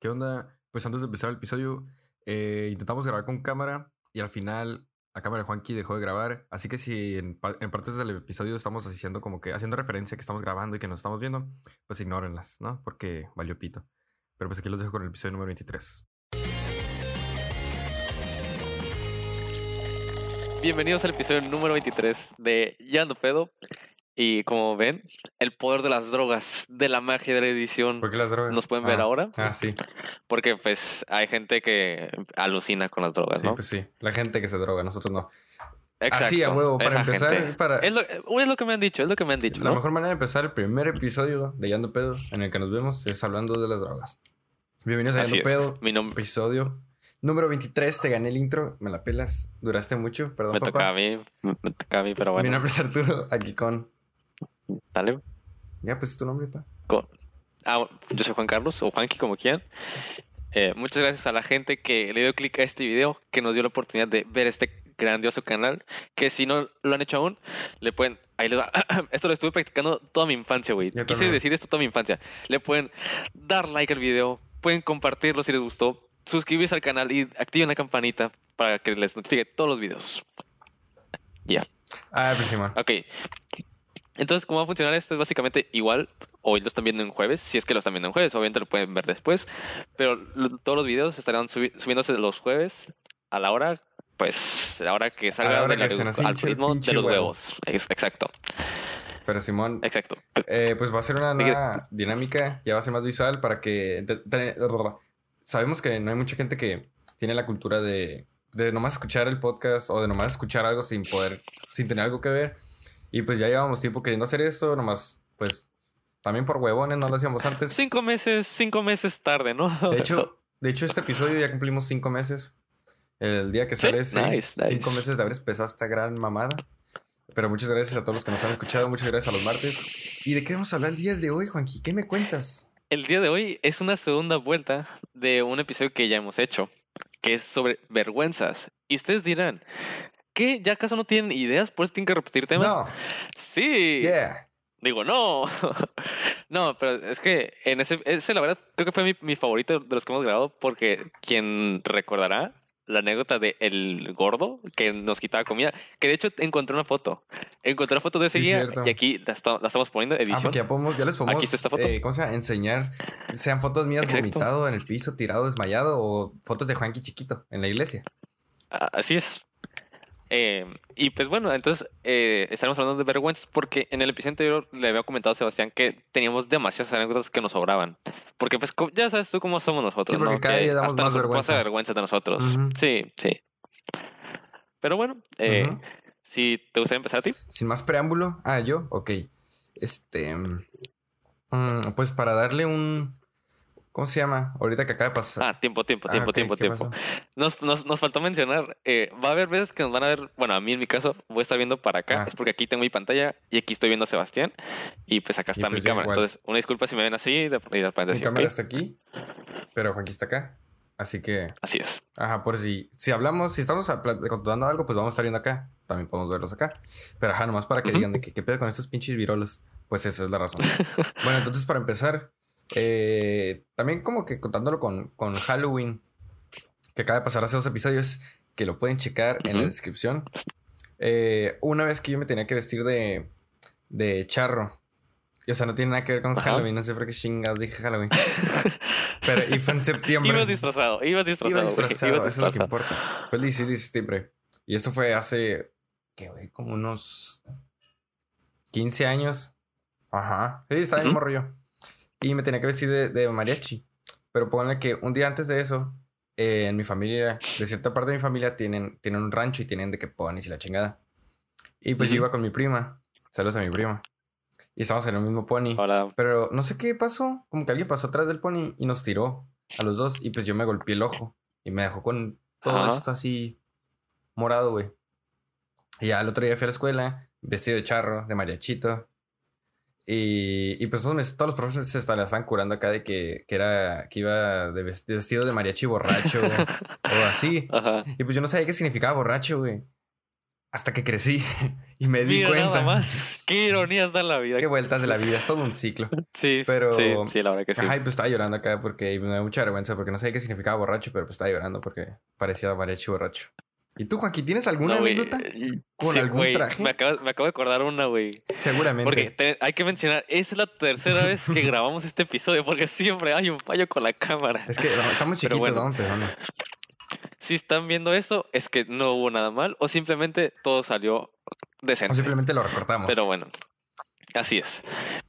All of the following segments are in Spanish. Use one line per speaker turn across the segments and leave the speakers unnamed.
¿Qué onda? Pues antes de empezar el episodio, eh, intentamos grabar con cámara y al final la cámara de Juanqui dejó de grabar. Así que si en, pa- en partes del episodio estamos haciendo como que haciendo referencia que estamos grabando y que nos estamos viendo, pues ignórenlas, ¿no? Porque valió pito. Pero pues aquí los dejo con el episodio número 23.
Bienvenidos al episodio número 23 de Ya Ando Pedo. Y como ven, el poder de las drogas, de la magia de la edición,
¿Por qué las drogas?
nos pueden ver
Ah,
ahora.
Ah, sí.
Porque pues hay gente que alucina con las drogas,
Sí,
¿no?
pues sí. La gente que se droga, nosotros no.
Exacto.
Así a huevo, para
esa
empezar,
gente.
para-
Es, lo, es lo que me han dicho, es lo que me han dicho,
La
¿no?
mejor manera de empezar el primer episodio de Yando Pedo en el que nos vemos es hablando de las drogas. Bienvenidos a
Así
Yando
es.
Pedo,
Mi nombre
episodio número 23. Te gané el intro, me la pelas. Duraste mucho, perdón,
me toca a
papá.
mí, me toca a mí, pero
Mi
bueno,
nombre es Arturo, aquí con.
Dale.
Ya, pues es tu nombre.
Con- Ah, yo soy Juan Carlos, o Juanqui, como quieran. Eh, muchas gracias a la gente que le dio clic a este video, que nos dio la oportunidad de ver este grandioso canal. Que si no lo han hecho aún, le pueden. Ahí les va. Esto lo estuve practicando toda mi infancia, güey. Quise
también.
decir esto toda mi infancia. Le pueden dar like al video, pueden compartirlo si les gustó, suscribirse al canal y activen la campanita para que les notifique todos los videos. Ya.
Ah, pues sí, man.
Ok. Entonces, ¿cómo va a funcionar esto? Es básicamente igual. Hoy lo están viendo en jueves, si es que lo están viendo en jueves, obviamente lo pueden ver después. Pero lo- todos los videos estarán subi- subiéndose los jueves a la hora, pues, a la hora que salga
hora
del
que
algoritmo
pinche
de los
huevo.
huevos. Ex- Exacto,
Pero Simón,
exacto.
eh, pues va a ser una
¿De qué-
nueva dinámica, ya va a ser más visual para que. sabemos que no hay mucha gente que tiene la cultura de, de nomás escuchar el podcast o de nomás escuchar algo sin poder, sin tener algo que ver. Y pues ya llevamos tiempo queriendo hacer eso, nomás, pues, también por huevones, no lo hacíamos antes.
Cinco meses, cinco meses tarde, ¿no?
De hecho, de hecho, este episodio ya cumplimos cinco meses. El día que
Sí,
sale ese,
nice, nice.
cinco meses de haber empezado esta gran mamada. Pero muchas gracias a todos los que nos han escuchado, muchas gracias a los martes. ¿Y de qué vamos a hablar el día de hoy, Juanqui? ¿Qué me cuentas?
El día de hoy es una segunda vuelta de un episodio que ya hemos hecho, que es sobre vergüenzas. Y ustedes dirán, ¿qué? ¿Ya acaso no tienen ideas? ¿Por eso tienen que repetir temas?
No,
Sí.
yeah.
Digo, no. no, pero es que en ese, ese la verdad, creo que fue mi, mi favorito de los que hemos grabado, porque quien recordará la anécdota de el gordo que nos quitaba comida, que de hecho encontré una foto. Encontré una foto de ese
Sí, cierto.
y aquí la, esta- la estamos poniendo,
Ah,
edición.
porque ya, podemos, ya les podemos
Aquí está esta foto.
eh, ¿cómo se llama? enseñar, sean fotos mías
Exacto.
vomitado en el piso, tirado, desmayado, o fotos de Juanqui chiquito en la iglesia.
Ah, Así es. Eh, y pues bueno, entonces eh, estaremos hablando de vergüenzas porque en el episodio anterior le había comentado a Sebastián que teníamos demasiadas anécdotas que nos sobraban. Porque pues ya sabes tú cómo somos nosotros,
Sí,
¿no?
cada
Que
día damos
hasta
más
nos
vergüenza.
vergüenza de nosotros. Sí, sí. Pero bueno, eh, si te gustaría empezar a ti.
Sin más preámbulo. Ah, yo, ok. Este. mm, pues para darle un. ¿Cómo se llama? Ahorita que acaba de pasar.
Ah, tiempo, tiempo,
Ah,
tiempo, tiempo,
¿qué
tiempo. Nos, nos, nos faltó mencionar, eh, va a haber veces que nos van a ver, bueno, a mí en mi caso voy a estar viendo para acá,
Ah.
es porque aquí tengo mi pantalla y aquí estoy viendo a Sebastián y pues acá está
pues
mi
yo
cámara.
igual.
Entonces, una disculpa si me ven así de, y de repente
Mi
así,
cámara
ok.
está aquí, pero Juanqui está acá. Así que,
Así es.
ajá, por si, si hablamos, si estamos contando algo, pues vamos a estar viendo acá. También podemos verlos acá. Pero ajá, nomás para que digan de que qué pedo con estos pinches virolos. Pues esa es la razón. bueno, entonces para empezar, eh, también como que contándolo con, con Halloween, que acaba de pasar hace dos episodios, que lo pueden checar en la descripción. Eh, una vez que yo me tenía que vestir de, de charro. Y, o sea, no tiene nada que ver con
Ajá.
Halloween. No sé por qué chingas dije Halloween. Pero, y fue en septiembre.
Ibas disfrazado, ibas disfrazado.
Iba disfrazado,
ibas
eso es lo que
disfrazado.
importa. Fue el 16 de septiembre. Y eso fue hace, ¿qué, güey? Como unos 15 años. Ajá. Sí, estaba bien
Ujú.
morro yo. Y me tenía que vestir de, de mariachi. Pero ponle que un día antes de eso, eh, en mi familia, de cierta parte de mi familia, tienen, tienen un rancho y tienen de que ponis y la chingada. Y pues yo
Ujú.
iba con mi prima. Saludos a mi prima. Y estábamos en el mismo pony.
Hola.
Pero no sé qué pasó. Como que alguien pasó atrás del pony y nos tiró a los dos. Y pues yo me golpeé el ojo. Y me dejó con todo
Ajá.
esto así morado, güey. Y ya el otro día fui a la escuela, vestido de charro, de mariachito. Y, y pues todos, los profesores se la estaban curando acá de que, que era que iba de vestido de mariachi borracho o así.
Ajá.
Y pues yo no sabía qué significaba borracho, güey. Hasta que crecí y me di
Mira
cuenta.
nada más. Qué ironías da la vida.
Qué vueltas de la vida, es todo un ciclo.
Sí,
Pero-
sí, sí, la verdad que sí.
Ajá, y pues estaba llorando acá porque me da mucha vergüenza porque no sabía qué significaba borracho, pero pues estaba llorando porque parecía mariachi borracho. ¿Y tú, Joaquín, tienes alguna
No,
anécdota? ¿Con
sí,
algún traje?
Me acabo, me acabo de acordar una, güey.
Seguramente.
Porque te- hay que mencionar, es la tercera vez que grabamos este episodio porque siempre hay un fallo con la cámara.
Es que no, estamos
Pero
chiquitos,
bueno.
vamos empezando.
Si están viendo eso, es que no hubo nada mal o simplemente todo salió decente.
O simplemente lo recortamos.
Pero bueno, así es.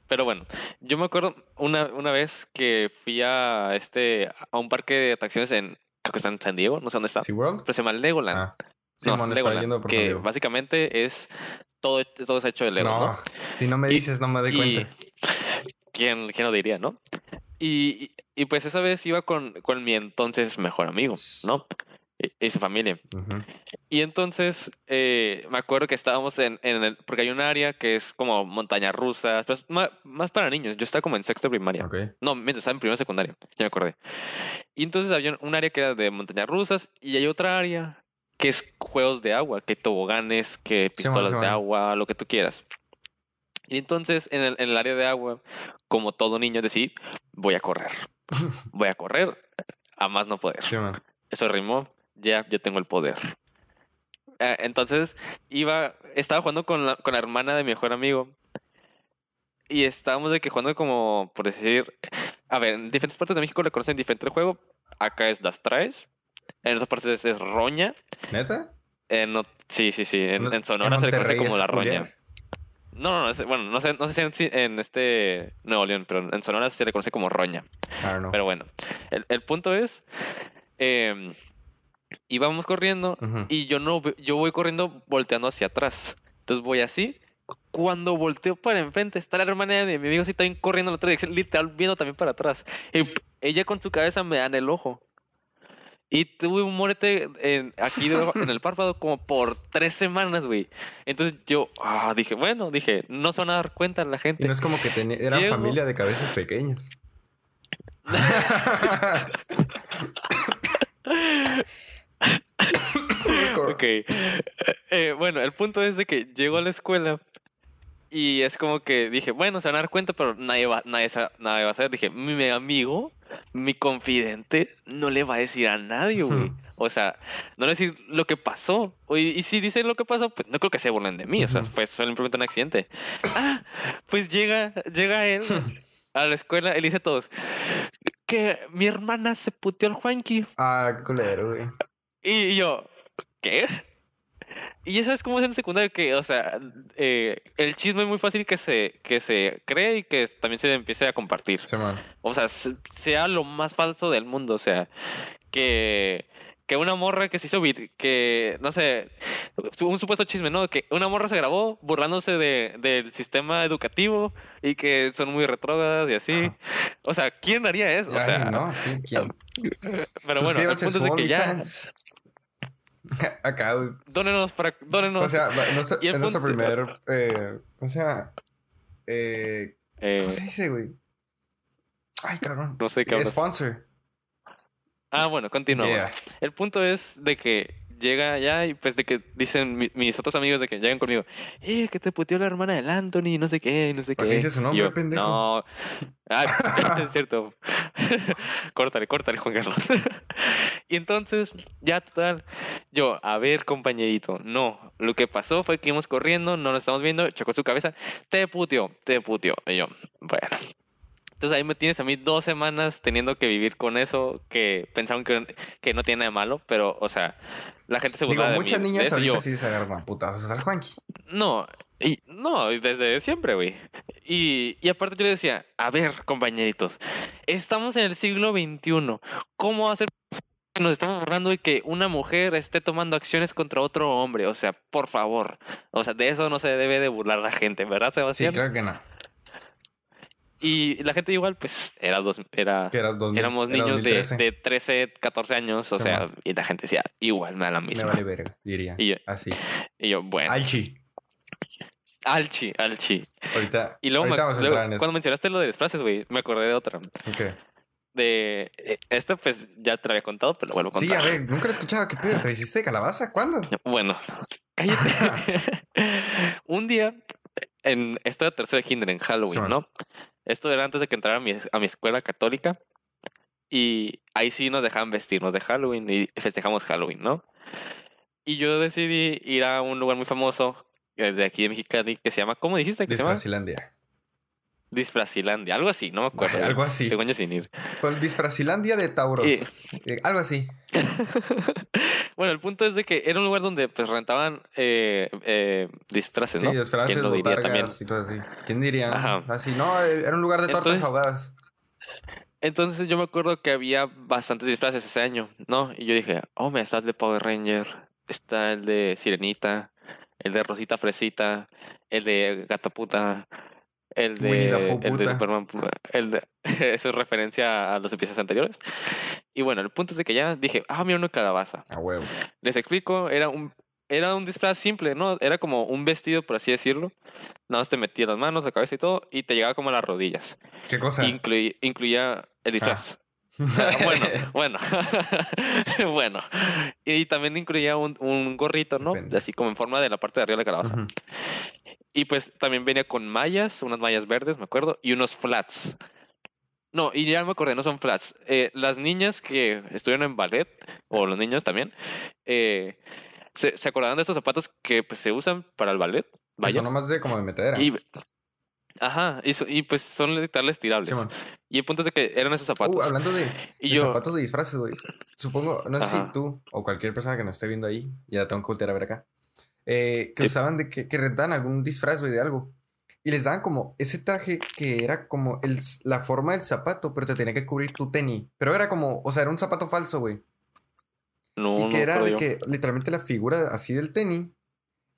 Pero bueno, yo me acuerdo una, una vez que fui a este a un parque de atracciones en creo que está en San Diego, no sé dónde está,
¿SeaWorld?
pero se llama Legoland.
Ah.
no,
Simón está
Legoland,
yendo por
que
Diego.
básicamente es todo, todo es hecho de Lego, ¿no?
No, si no me
Y-
dices, no me doy
Y-
cuenta.
¿Quién, quién lo diría, no? Y, y, y pues esa vez iba con, con mi entonces mejor amigo, ¿no? Y, y su familia.
Ujú.
Y entonces eh, me acuerdo que estábamos en, en el. Porque hay un área que es como pero es ma- más, para niños. Yo estaba como en sexto primaria.
Ok.
No, mientras estaba en primero secundaria, ya me acordé. Y entonces había un área que era de montañas rusas y hay otra área que es juegos de agua, que toboganes, que pistolas
Simón.
de agua, lo que tú quieras. Y entonces en el, en el área de agua, como todo niño, decidí, voy a correr. Voy a correr a más no poder.
Sí.
Eso rimó, ya, yo tengo el poder. Eh, entonces, iba, estaba jugando con la, con la hermana de mi mejor amigo. Y estábamos de que jugando como, por decir, a ver, en diferentes partes de México le conocen diferente juego. Acá es Las Traes. En otras partes es Roña.
¿Neta?
En, sí, sí, sí. En,
No-
en Sonora se le conoce como La Roña. No, no, no. es- bueno, no sé, no sé si en, este Nuevo León, pero en Sonora se le conoce como Roña.
Know.
Pero bueno, el, el punto es, eh, íbamos corriendo y yo no, yo voy corriendo volteando hacia atrás. Entonces voy así. Cuando volteo para enfrente, está la hermana de mi amigo así también corriendo en la otra dirección, literal viendo también para atrás. Y ella con su cabeza me da en el ojo. Y tuve un morete en- aquí debajo, en el párpado como por tres semanas, güey. Entonces yo ah, dije, bueno, dije, no se van a dar cuenta la gente.
Y no es como que teni- eran
Llego-
familia de cabezas pequeñas.
Ok. Eh, eh, bueno, el punto es de que llego a la escuela y es como que dije, bueno, se van a dar cuenta, pero nadie va, nadie, nadie va a saber. Dije, mi mi amigo, mi confidente, no le va a decir a nadie, güey. O sea, no le decir lo que pasó. Y, y si dicen lo que pasó, pues no creo que se burlen de mí. O sea, fue simplemente un accidente. Ah, pues llega, llega él a la escuela le dice a todos que mi hermana se puteó al Juanqui.
Ah, qué culero, güey.
Y yo, ¿qué? Y eso es como es en secundaria que, o sea, eh, el chisme es muy fácil que se, que se cree y que también se empiece a compartir.
Sí.
O sea, se- sea lo más falso del mundo. O sea, que, que una morra que se hizo vir- que, no sé, un supuesto chisme, ¿no? Que una morra se grabó burlándose de, del sistema educativo y que son muy retrógradas y así.
Ajá.
O sea, ¿quién haría eso? O sea,
no, sí, ¿quién?
pero bueno, el punto es de que ya.
Acá, güey.
dónenos para, dónenos.
O sea, nuestro- es nuestro primer. Eh, ¿Cómo se llama? Eh,
Eh,
¿Cómo se dice, güey? Ay, cabrón.
no sé qué.
Sponsor.
Ah, bueno, continuamos.
Yeah.
El punto es de que llega allá y pues de que dicen mi- mis otros amigos de que llegan conmigo, eh, que te puteó la hermana del Anthony, no sé qué, no sé
¿Para
qué.
qué dices su nombre,
yo,
pendejo?
No. Ah, es cierto. córtale, córtale, Juan Carlos. y entonces, ya total, yo, a ver, compañerito, no. Lo que pasó fue que íbamos corriendo, no nos estamos viendo, chocó su cabeza, te puteó, te puteó. Y yo, bueno. Entonces ahí me tienes a mí dos semanas teniendo que vivir con eso que pensaron que, que no tiene nada de malo, pero, o sea, la gente se
Digo,
burla de
muchas
mí. de
niñas
eso,
ahorita
yo,
sí se agarran putazos al Juanqui.
no, y, no, desde siempre, güey. Y, y aparte yo le decía, a ver, compañeritos, estamos en el siglo XXI. ¿Cómo hacer que nos estamos burlando de que una mujer esté tomando acciones contra otro hombre? O sea, por favor. O sea, de eso no se debe de burlar la gente, ¿verdad,
Sí,
Sebastián?
claro que no.
Y la gente igual, pues, era dos, era,
era 2000,
éramos
era
niños de,
2013.
de 13, 14 años, o
Sí,
sea,
man.
y la gente decía, igual me da la
Me
misma.
vale verga, diría.
Y yo,
Así.
y yo, bueno,
Alchi.
alchi, alchi.
Ahorita,
Y luego, me-
vamos
luego,
entrar en eso.
cuando mencionaste lo de disfraces, güey, me acordé de otra.
Ok.
De eh, esto, pues ya te lo había contado, pero lo vuelvo a
Sí,
contar.
a ver, nunca lo he escuchado. ¿Qué pedo? ¿Te hiciste calabaza? ¿Cuándo?
Bueno, cállate. un día, en, esto era tercero de kinder, en Halloween,
Sí, man.
Esto era antes de que entrara a mi, a mi escuela católica. Y ahí sí nos dejaban vestirnos de Halloween y festejamos Halloween, ¿no? Y yo decidí ir a un lugar muy famoso eh, de aquí de Mexicali que se llama, ¿cómo dijiste que se llama?
Disfrazilandia.
Disfrazilandia, algo así, no me acuerdo.
Ay, algo así.
Tengo años sin ir.
Con Disfrazilandia de Tauros.
Y-
Eh, algo así.
bueno, el punto es de que era un lugar donde pues rentaban eh, eh, disfraces,
Sí,
¿no?
disfraces,
¿Quién lo diría también?
botargas y cosas así. ¿Quién diría?
Ajá.
Así, no, era un lugar de tortas
Entonces-
ahogadas.
Entonces yo me acuerdo que había bastantes disfraces ese año, ¿no? Y yo dije, oh, me está el de Power Ranger, está el de Sirenita, el de Rosita Fresita, el de Gata Puta, el de, el de. Superman, el de, eso es referencia a los episodios anteriores. Y bueno, el punto es de que ya dije, ah, mira una calabaza.
A huevo.
Les explico, era un, era un disfraz simple, ¿no? Era como un vestido, por así decirlo. Nada más te metía las manos, la cabeza y todo, y te llegaba como a las rodillas.
¿Qué cosa?
Inclui- incluía el disfraz. Ah, bueno, bueno, bueno. Y también incluía un, un gorrito, ¿no?
Depende.
Así como en forma de la parte de arriba de la calabaza.
Ujú.
Y pues también venía con mallas, unas mallas verdes, me acuerdo, y unos flats. No, y ya me acordé, no son flats. Eh, las niñas que estuvieron en ballet, o los niños también, eh, se, se acordaban de estos zapatos que pues, se usan para el ballet. Vaya.
son nomás de como de metedera.
Y, ajá, y, pues son literales tirables. Y el punto es de que eran esos zapatos.
Uh, hablando de,
y
de
yo,
zapatos de disfraces, güey. Supongo, no sé si tú o cualquier persona que nos esté viendo ahí, ya tengo que voltear a ver acá, eh, que
Sí.
usaban de que, que rentaban algún disfraz, güey, de algo. Y les daban como ese traje que era como el, la forma del zapato, pero te tenía que cubrir tu tenis. Pero era como, o sea, era un zapato falso, güey.
no,
y
no
que era de
yo.
que literalmente la figura así del tenis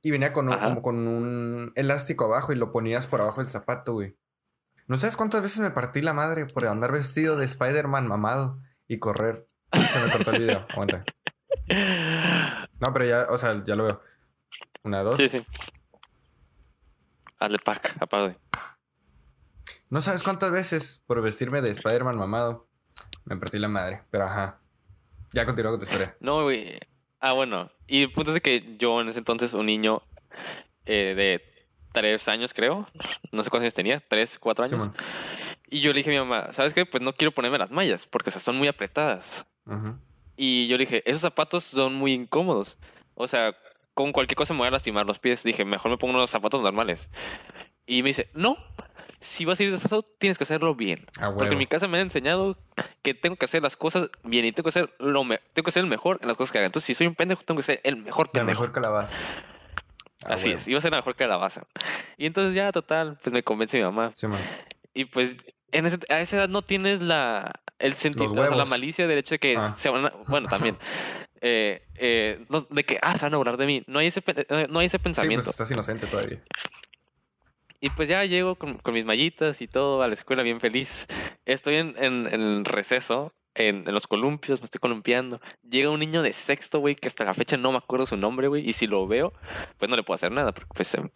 y venía con
Ajá.
como con un elástico abajo y lo ponías por abajo del zapato, güey. No sabes cuántas veces me partí la madre por andar vestido de Spider-Man mamado y correr. Se me cortó el video. Aguanta. No, pero ya, o sea, ya lo veo. Una, dos.
Sí, sí. Hazle pack, apague.
No sabes cuántas veces por vestirme de Spider-Man mamado me partí la madre. Pero ajá. Ya continúo con tu historia.
No, güey. Ah, bueno. Y el punto es de que yo en ese entonces, un niño eh, de tres años, creo. No sé cuántos años tenía, tres, cuatro años. Y yo le dije a mi mamá, ¿sabes qué? Pues no quiero ponerme las mallas porque o sea, son muy apretadas. Y yo le dije, esos zapatos son muy incómodos. O sea, con cualquier cosa me voy a lastimar los pies. Dije, mejor me pongo unos zapatos normales. Y me dice, no, si vas a ir desfasado, tienes que hacerlo bien.
A
Porque en mi casa me han enseñado que tengo que hacer las cosas bien y tengo que ser lo me- tengo que ser el mejor en las cosas que haga. Entonces, si soy un pendejo, tengo que ser el mejor
La
pendejo.
mejor calabaza. A
Así
huevo.
es, iba a ser la mejor calabaza. Y entonces ya, total, pues me convence mi mamá.
Simón.
Y pues en ese- a esa edad no tienes la el sentido, o sea, la malicia del hecho de que
Ah.
se van a- bueno, también eh, eh, de que ah, se van a burlar de mí. No hay ese eh, no hay ese
Sí,
pensamiento.
pues estás inocente todavía.
Y pues ya llego con, con mis mallitas y todo a la escuela bien feliz. Estoy en, en, en el receso, en, en los columpios, me estoy columpiando. Llega un niño de sexto, güey, que hasta la fecha no me acuerdo su nombre, güey. Y si lo veo, pues no le puedo hacer nada, porque pues, em,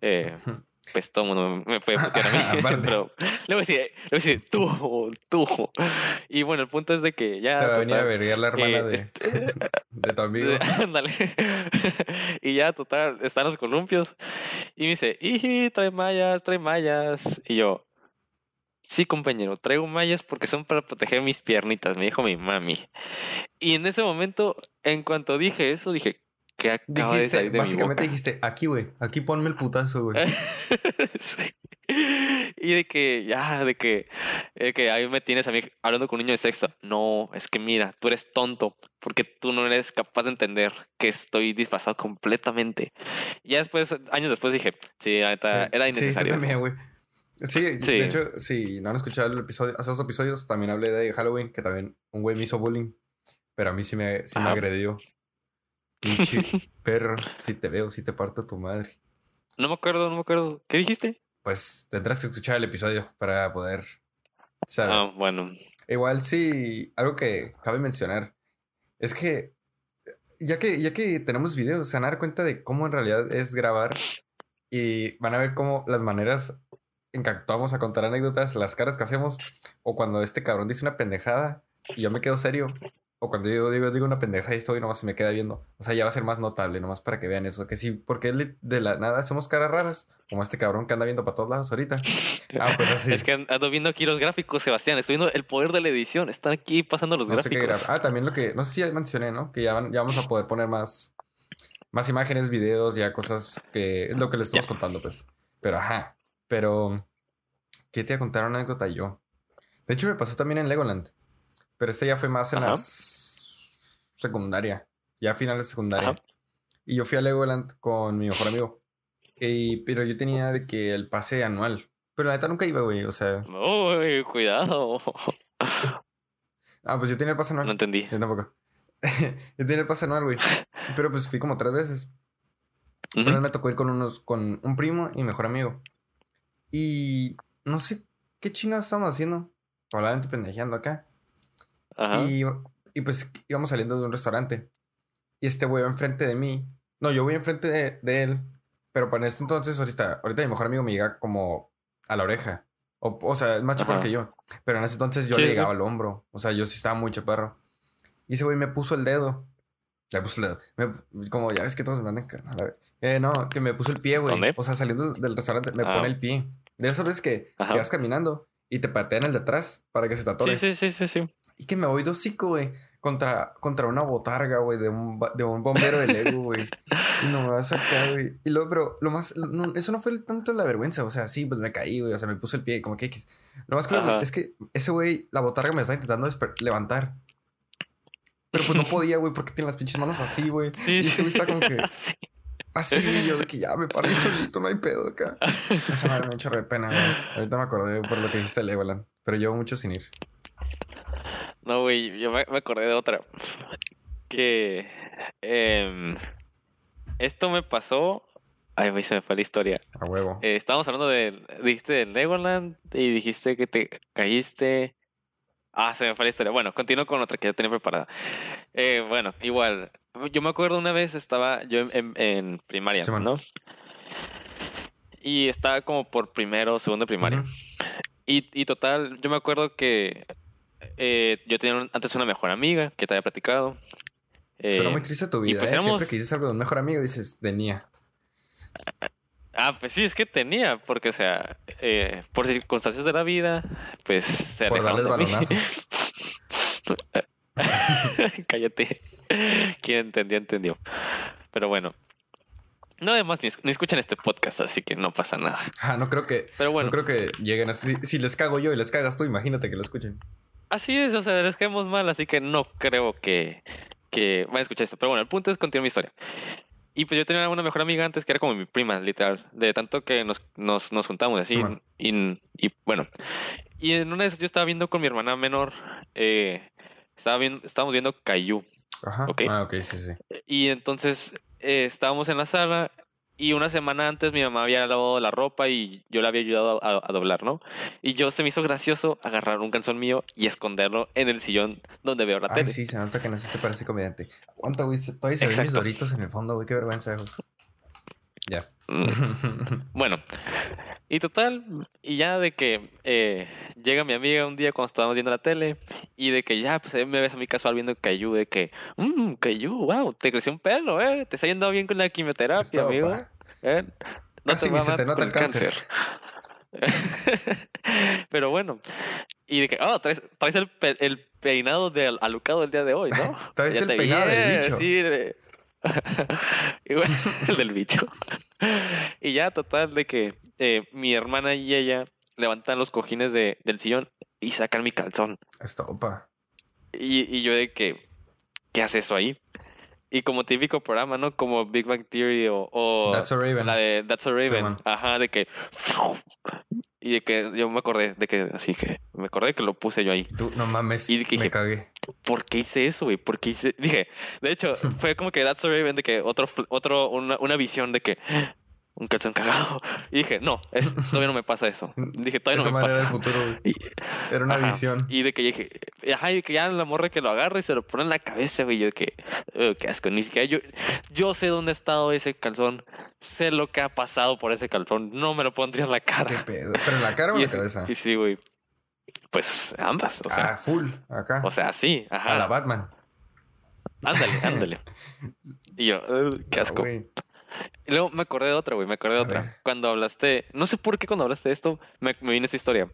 eh, pues todo el mundo me puede putear a mí. Pero le voy a decir, le voy a decir, tú, tú. Y bueno, el punto es de que ya...
Te va a venir a
total,
verguiar la hermana
eh,
de,
este-
de tu amigo.
Ándale. y ya, total, están los columpios. Y me dice, Iji, trae mallas, trae mallas. Y yo, sí, compañero, traigo mallas porque son para proteger mis piernitas, me dijo mi mami. Y en ese momento, en cuanto dije eso, dije, ¿qué acaba de
Dijiste,
salir de mi
básicamente
boca?
dijiste, aquí, güey, aquí ponme el putazo, güey.
Sí. Y de que, ya, de que, de que ahí me tienes a mí hablando con un niño de sexto. No, es que mira, tú eres tonto porque tú no eres capaz de entender que estoy disfrazado completamente. Y ya después, años después dije, sí,
Sí.
era
Sí,
innecesario.
también, güey. Sí,
Sí.
de hecho, si no han escuchado el episodio, hace dos episodios, también hablé de Halloween, que también un güey me hizo bullying, pero a mí sí me, sí me
Ajá.
agredió. Pinche perro, si te veo, si te parto tu madre.
no me acuerdo, no me acuerdo. ¿Qué dijiste?
Pues tendrás que escuchar el episodio para poder saber.
Ah, bueno.
Igual sí, algo que cabe mencionar es que ya que ya que tenemos videos, se van a dar cuenta de cómo en realidad es grabar y van a ver cómo las maneras en que actuamos a contar anécdotas, las caras que hacemos o cuando este cabrón dice una pendejada y yo me quedo serio o cuando yo digo, digo una pendeja y estoy nomás se me queda viendo. O sea, ya va a ser más notable, nomás para que vean eso. Que sí, porque de la nada somos caras raras, como este cabrón que anda viendo para todos lados ahorita. Ah, pues así.
es que ando viendo aquí los gráficos, Sebastián. Estoy viendo el poder de la edición. Están aquí pasando los gráficos.
ah, también lo que, no sé si ya mencioné, ¿no? Que ya, ya vamos a poder poner más, más imágenes, videos, ya cosas que es lo que les estamos contando, pues. Pero ajá. Pero, ¿qué te voy a contar una anécdota yo? De hecho, me pasó también en Legoland. Pero este ya fue más en las secundaria. Ya a finales de secundaria. Y yo fui a Legoland con mi mejor amigo. Y, pero yo tenía de que el pase anual. Pero la neta nunca iba, güey. O sea.
Uy, cuidado.
Ah, pues yo tenía el pase anual.
No entendí.
Yo tampoco. yo tenía el pase anual, güey. Pero pues fui como tres veces. Pero me tocó ir con unos, con un primo y mejor amigo. Y no sé qué chingados estamos haciendo. Probablemente pendejeando acá. Y, y, pues íbamos saliendo de un restaurante. Y este güey va enfrente de mí. No, yo voy enfrente de, de él. Pero para este entonces, ahorita, ahorita mi mejor amigo me llega como a la oreja. O, o sea, es más chaparro que yo. Pero en ese entonces yo le llegaba al hombro. O sea, yo sí estaba muy chaparro. Y ese güey me puso el dedo. Le puso el dedo. como ya ves que todos me andan. Eh, no, que me puso el pie, güey. O sea, saliendo del restaurante, me pone ah. el pie. De esas veces que, que, vas caminando y te patean el de atrás para que se te atore.
Sí, sí, sí, sí, sí.
Y que me voy dosico, güey. Contra, contra una botarga, güey, de un, de un bombero de Lego, güey. Y no me va a sacar, güey. Y luego, pero lo más, eso no fue tanto la vergüenza, o sea, sí, pues me caí, güey, o sea, me puse el pie, como que X. Lo más claro es que ese güey, la botarga me está intentando levantar. Pero pues no podía, güey, porque tiene las pinches manos así, güey. y ese güey está como que. Así, yo de que ya me paré solito, no hay pedo acá. Esa madre me ha hecho de pena, güey. Ahorita me acordé por lo que dijiste Legoland. Pero llevo mucho sin ir.
No, güey, yo me, acordé de otra. Que em, esto me pasó. Ay, güey, se me fue la historia.
A huevo.
Eh, estábamos hablando de. Dijiste de Legoland y dijiste que te caíste. Ah, se me fue la historia. Bueno, continúo con otra que ya tenía preparada. Eh, bueno, igual. Yo me acuerdo una vez estaba yo en, primaria, ¿no? Y estaba como por primero o segundo de primaria. y, y total, yo me acuerdo que eh, yo tenía antes una mejor amiga que te había platicado.
Suena muy triste tu vida. Pues ¿eh? Siempre que dices algo de un mejor amigo, dices tenía.
Ah, pues sí, es que tenía, porque, o sea, eh, por circunstancias de la vida, pues se Por darles balonazos. Cállate. Quien entendió, entendió. Pero bueno. No, además, ni, ni, escuchan este podcast, así que no pasa nada.
Ah, no creo que. Pero bueno. No creo que lleguen así. Si les cago yo y les cagas tú, imagínate que lo escuchen.
Así es, o sea, les caemos mal, así que no creo que, que vayan a escuchar esto. Pero bueno, el punto es continuar mi historia. Y pues yo tenía una mejor amiga antes que era como mi prima, literal. De tanto que nos, nos, nos juntamos así. y, y, bueno. Y en una vez yo estaba viendo con mi hermana menor. Eh, estaba viendo, estábamos viendo Caillou.
Ajá. ¿okay? Ah, ok, sí, sí.
Y entonces eh, estábamos en la sala y una semana antes mi mamá había lavado la ropa y yo la había ayudado a, doblar, ¿no? Y yo se me hizo gracioso agarrar un calzón mío y esconderlo en el sillón donde veo la Ay, tele.
Sí, se nota que naciste para ese comediante. Aguanta, güey. Todavía se ven mis doritos en el fondo, güey. Qué vergüenza, güey. Ya.
Mm. bueno. Y total, y ya de que eh, llega mi amiga un día cuando estábamos viendo la tele y de que ya, pues me ves a mi casual viendo Cayu, de que, mmm, Cayu, wow, te creció un pelo, eh, te está yendo bien con la quimioterapia, amigo. Eh,
no te va se te nota el cáncer.
Pero bueno, y de que, oh, traes, el, el, peinado de alucado del día de hoy, ¿no?
traes el peinado del bicho.
Sí, de... el del bicho. y ya, total, de que eh, mi hermana y ella levantan los cojines de, del sillón y sacan mi calzón.
Estopa.
Y, y yo de que, ¿qué hace eso ahí? Y como típico programa, ¿no? Como Big Bang Theory o, o
That's a Raven.
la de That's a Raven. Ajá, de que y de que yo me acordé de que así que me acordé que lo puse yo ahí.
Tú no mames. Y que me cagué.
¿Por qué hice eso, güey? ¿Por qué hice? Dije, de hecho, fue como que That's so Raven de que otro, otro, una, una visión de que un calzón cagado. Y dije, no, es, todavía no me pasa eso. Dije, todavía no me pasa.
Era el futuro, Era una visión.
Y de que dije, ajá, y que ya la morra que lo agarra y se lo pone en la cabeza, güey. Yo de que, oh, qué asco. Ni siquiera yo, yo sé dónde ha estado ese calzón. Sé lo que ha pasado por ese calzón. No me lo pondría en la cara.
Qué pedo. ¿Pero en la cara o en la cabeza?
Y sí, güey. Pues ambas. O sea,
ah, full, acá.
O sea, sí, ajá.
A la Batman.
ándale, ándale. Y yo, "Ugh, qué
No,
asco. Y luego me acordé de otra, güey, me acordé de otra. Cuando hablaste, no sé por qué cuando hablaste de esto, me, me vino esta historia.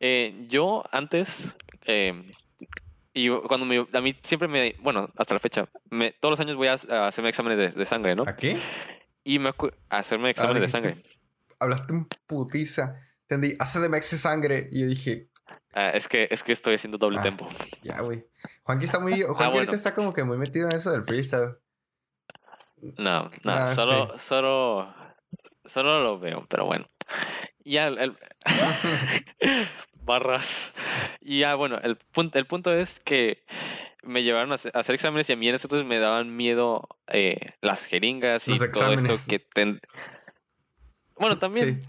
Eh, yo antes, eh, y cuando me, a mí siempre me, bueno, hasta la fecha, me, todos los años voy a, a hacerme exámenes de, de sangre, ¿no?
¿A qué?
Y me a hacerme exámenes de sangre.
Hablaste un putiza. Entendí, hace de sangre. Y yo dije,
Ah, es que es que estoy haciendo doble
Ah.
tempo.
ya, güey. Juanqui está muy. Juanqui
Ah, bueno.
ahorita está como que muy metido en eso del freestyle.
No, no,
Ah,
solo, solo, solo lo veo, pero bueno. Ya el, el- barras. Y ya, bueno, el punto, el punto es que me llevaron a hacer, a hacer exámenes y a mí en ese entonces me daban miedo eh, las jeringas y
Los
todo
exámenes.
esto que ten- Bueno, también.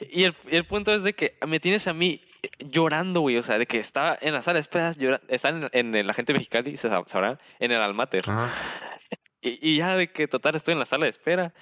Sí.
Y el, y el punto es de que me tienes a mí llorando, güey. O sea, de que estaba en la sala de espera, llora- están en, en la gente mexicana, se sab- sabrá, en el Almater.
Ajá.
Y, y ya de que total estoy en la sala de espera.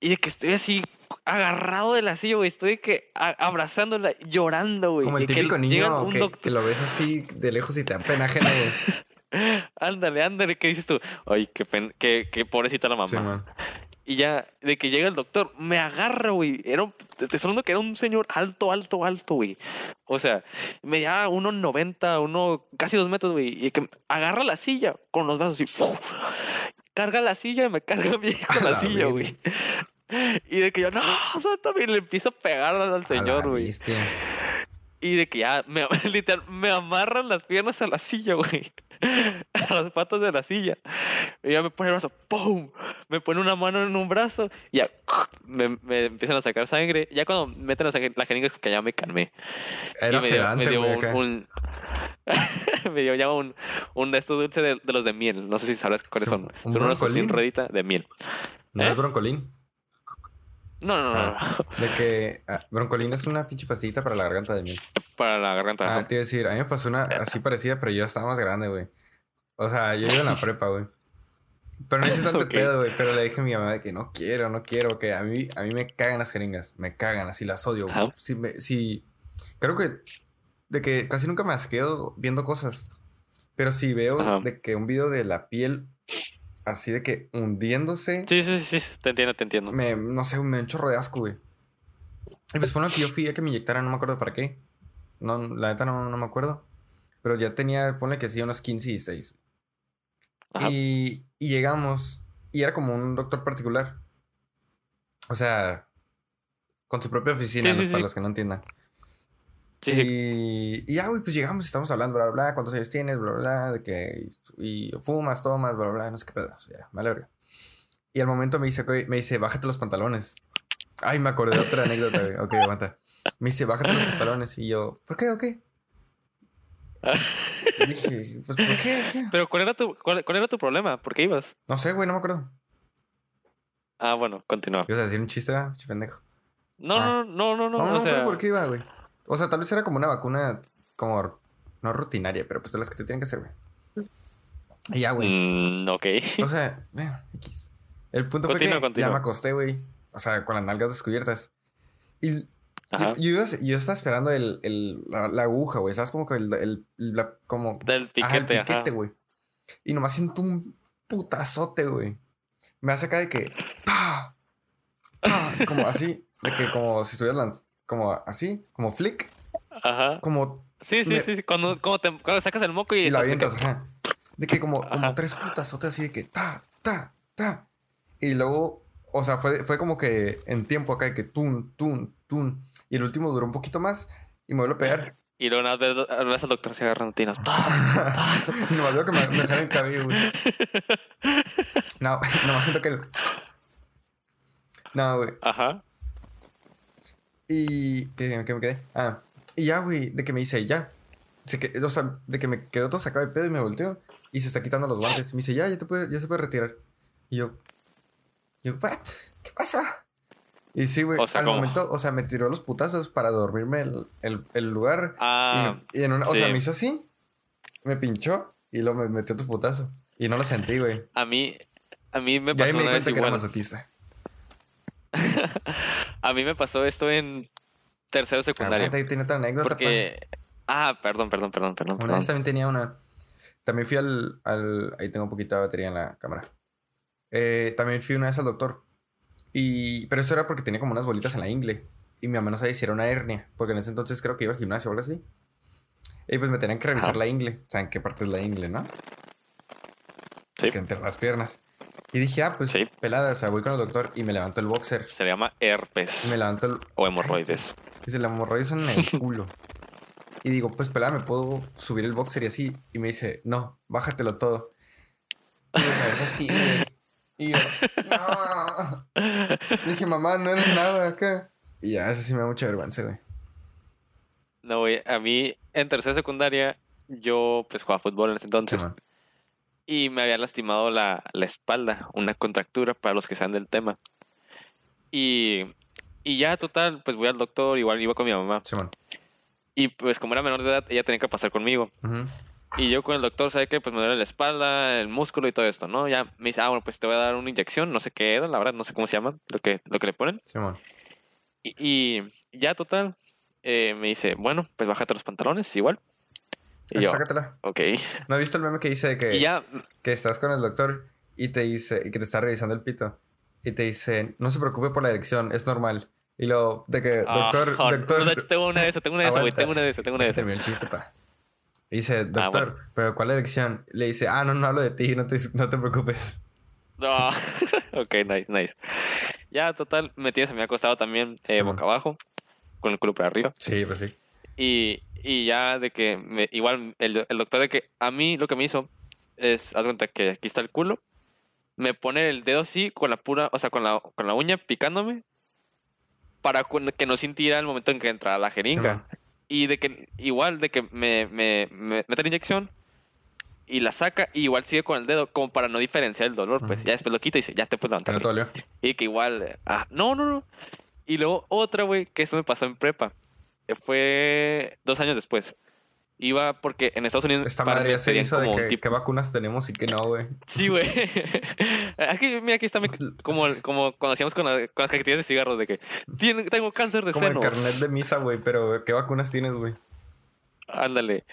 Y de que estoy así agarrado de la silla, güey. Estoy de que a- abrazándola, llorando, güey.
Como el
Y que
típico
llega
niño
un
que, que lo ves así de lejos y te da pena ajena, güey.
Ándale, ándale, ¿qué dices tú? Ay, qué, pen- qué, qué pobrecita la mamá.
Sí.
Y ya, de que llega el doctor, me agarra, güey. Era un, te estoy hablando que era un señor alto, alto, alto, güey. O sea, me da unos 90, uno, casi dos metros, güey. Y que agarra la silla con los brazos y ¡fu! carga la silla y me carga a mí con la
la
silla, güey. Y de que yo, no, suéltame, y le empiezo a pegar al señor, güey. Y de que ya, me, literal, me amarran las piernas a la silla, güey. A las patas de la silla. Y ya me pone el brazo, ¡pum! Me pone una mano en un brazo y ya me, me empiezan a sacar sangre. Ya cuando meten la, sangre- la jeringa es que ya me calmé.
Era
me dio, me un, un- me dio ya un, un de estos dulces de, de los de miel. No sé si sabes cuáles son.
un
Son unos
broncolín.
ruedita de miel.
No
¿Eh?
es broncolín.
No, no, no, no.
De que ah, broncolín es una pinche pastillita para la garganta de miel.
Para la garganta.
Ah,
ajá.
te iba a decir, a mí me pasó una así parecida, pero yo estaba más grande, güey. O sea, yo iba en la prepa, güey. Pero no hice tanto
Ok.
pedo, güey. Pero le dije a mi mamá de que no quiero, no quiero, que a mí, a mí me cagan las jeringas. Me cagan, así las odio, güey. Sí, me- sí. Creo que de que casi nunca me asqueo viendo cosas. Pero si veo
Ajá.
de que un video de la piel así de que hundiéndose,
Sí, sí, sí, sí, te entiendo, te entiendo.
me, no sé, me da un chorro de asco, güey. Y pues bueno, que yo fui a que me inyectaran, no me acuerdo para qué. No, la neta no, no me acuerdo. Pero ya tenía, ponle que sí, unos 15 y 16.
Ajá.
Y, y llegamos, y era como un doctor particular. O sea, con su propia oficina,
Sí, sí,
para
sí.
los que no entiendan. Y, y ya, güey, pues llegamos y estamos hablando, bla, bla, bla, cuántos años tienes, bla, bla, de que y, fumas, tomas, bla, bla, no sé qué pedo, o sea, vale, verga. Y al momento me dice, me dice, bájate los pantalones. Ay, me acordé de otra anécdota, güey. Ok, aguanta. Me dice, bájate los pantalones. Y yo, ¿por qué? ¿O qué? Y dije, pues, ¿por qué? ¿Qué?
Pero ¿cuál era tu, cuál, cuál era tu problema? ¿Por qué ibas?
No sé, güey, no me acuerdo.
Ah, bueno, continúa.
¿Ibas a decir un chiste, pendejo.
No,
Ah.
no, no, no, no,
No, no,
o
me acuerdo
sea,
por qué iba, güey. O sea, tal vez era como una vacuna, como, no rutinaria, pero pues de las que te tienen que hacer, güey. Y ya, güey.
mm, ok.
O sea, eh, X. El punto fue que
continúa.
ya me acosté, güey. O sea, con las nalgas descubiertas. Y
Ajá.
yo, yo, iba- yo estaba esperando el, el- la, la aguja, güey. ¿Sabes? Como que el, el- la- como...
Del
Ajá, el
piquete,
piquete, güey. Y nomás siento un putazote, güey. Me hace acá de que... Como así. De que como si estuvieras Como así. Como flick.
Ajá.
Como...
Sí, sí,
me-
sí. sí, Cuando, te, cuando sacas el moco y,
Y la
estás de que-
avientas, ajá. De que como, como tres putazotes así de que ta, ta, ta. Y luego, o sea, fue, fue como que en tiempo acá de que tun, tun, tun. Y el último duró un poquito más y me vuelve a pegar.
Y luego nada, ves, al doctor se agarrando tinas.
y nomás veo que me, me sale el cabello, güey. No, nomás siento que el... No, güey.
Ajá.
Y... ¿Qué, qué me quedé? Ah. Y ya, güey, de que me dice, ya. Se que, o sea, de que me quedó todo sacado de pedo y me volteó. Y se está quitando los guantes. Y me dice, ya, ya, te puede, ya se puede retirar. Y yo... Yo, ¿what? ¿Qué pasa? Y sí, güey,
O sea,
al
¿cómo?
momento, o sea, me tiró los putazos para dormirme el, el, el lugar. Y
Ah,
me- y, en una, o sea,
sí.
me hizo así, me pinchó y luego me metió otro putazo. Y no lo sentí, güey.
a mí, a mí me
Y ahí
pasó
me di cuenta que era masoquista.
A mí me pasó esto en tercero
ahí tiene otra anécdota.
Porque. Ah, perdón, perdón, perdón, perdón.
Una vez también tenía una. También fui al, al. Ahí tengo un poquito de batería en la cámara. Eh, también fui una vez al doctor. Y, pero eso era porque tenía como unas bolitas en la ingle. Y mi mamá no sabía si era una hernia. Porque en ese entonces creo que iba al gimnasio o algo así. Y pues me tenían que revisar
Ajá.
la ingle. ¿Saben qué parte es la ingle, no?
Sí.
Que entre las piernas. Y dije, ah, pues
Sí.
pelada, o sea, voy con el doctor y me levanto el boxer.
Se le llama herpes
Me levanto el.
o hemorroides.
Dice, la hemorroides son en el culo. Y digo, pues pelada, ¿me puedo subir el boxer y así? Y me dice, no, bájatelo todo. Y "Es así, güey". Y yo, no. Dije, mamá, no era nada acá. Y ya, eso sí me da mucha vergüenza, güey.
No, güey, a mí en tercera secundaria yo pues jugaba fútbol en ese entonces y me había lastimado la, la espalda, una contractura para los que saben del tema. Y, y ya total, pues voy al doctor, igual iba con mi mamá.
Simón.
Y pues como era menor de edad, ella tenía que pasar conmigo.
Ujú.
Y yo con el doctor, ¿sabe qué? Pues me duele la espalda, el músculo y todo esto, ¿no? Ya me dice, ah, bueno, pues te voy a dar una inyección, no sé qué era, la verdad, no sé cómo se llama, lo que, lo que le ponen.
Simón.
Y, y ya total, eh, me dice, bueno, pues bájate los pantalones, igual. Y yo,
Sácatela.
ok.
¿No has visto el meme que dice que,
ya,
que estás con el doctor y te dice, y que te está revisando el pito? Y te dice, no se preocupe por la erección, es normal. Y lo de que, doctor,
Ah,
doctor.
no, de hecho, tengo una de esas, tengo una de esas, güey, tengo una de esas, tengo una de esas.
terminar el chiste, pa. Dice, doctor,
Ah, bueno.
¿pero cuál erección? Le dice, ah, no, no hablo de ti, no te, no te preocupes.
No. ok, nice, nice. Ya, total, me tienes, me ha acostado también eh, boca abajo, con el culo para arriba.
Sí, pues sí.
Y, y ya de que, me, igual, el, el doctor de que a mí lo que me hizo es, haz cuenta que aquí está el culo, me pone el dedo así con la pura, o sea, con la, con la uña picándome para que no sintiera el momento en que entra la jeringa. Y de que igual de que me, me, me mete la inyección y la saca y igual sigue con el dedo como para no diferenciar el dolor, pues ya después lo quita y dice, ya te puedes
¿Te
levantar. Y que igual, ah, no, no, no. Y luego otra, güey, que eso me pasó en prepa. Eh, Fue dos años después. Iba porque en Estados Unidos
Esta madre ya se hizo de que,
tipo-
qué vacunas tenemos y qué no, güey.
Sí, güey. aquí, mira, aquí está mi- como, como cuando hacíamos con, la- con las cajetillas de cigarros de que "Tien- tengo cáncer de
Como el
seno.
carnet de misa, güey, pero ¿qué vacunas tienes, güey?
Ándale.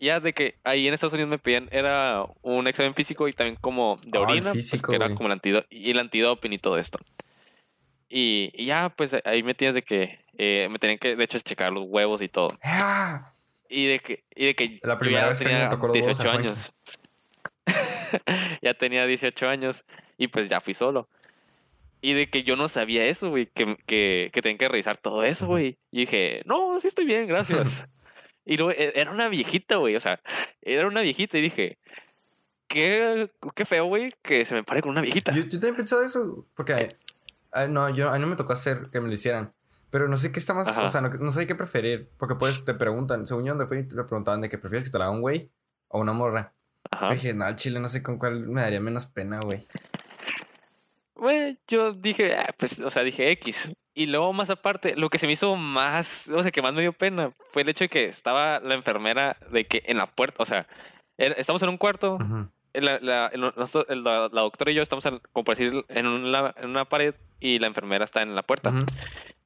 Ya de que ahí en Estados Unidos me pedían, era un examen físico y también como de
Ah,
orina, pues,
físico,
que era como el antidoping y el antidoping y todo esto. Y, y ya, pues ahí me tienes de que eh, me tenían que, de hecho, checar los huevos y todo. Y de que, y de que
La
yo
primera
ya
vez que me
tenía
tocó los huevos
18
a Juanqui.
años. ya tenía 18 años y pues ya fui solo. Y de que yo no sabía eso, güey, que, que, que tenían que revisar todo eso, güey. Y dije, no, sí estoy bien, gracias. y luego e- era una viejita, güey, o sea, era una viejita y dije, qué, qué feo, güey, que se me pare con una viejita.
Yo, yo también he pensado eso, porque ah, no, yo, a mí no me tocó hacer que me lo hicieran. Pero no sé qué está más,
Ajá.
o sea, no, no sé qué preferir. Porque pues te preguntan, según yo donde fui, te preguntaban de que prefieres que te la haga un güey o una morra.
Ajá.
Dije, no, al chile no sé con cuál me daría menos pena, güey.
Güey, yo dije, ah, pues, o sea, dije X. Y luego, más aparte, lo que se me hizo más, o sea, que más me dio pena fue el hecho de que estaba la enfermera de que en la puerta, o sea, er- estamos en un cuarto,
Ujú.
La, la, la- la doctora y yo estamos, como por decir, en una, en una pared y la enfermera está en la puerta.
Ujú.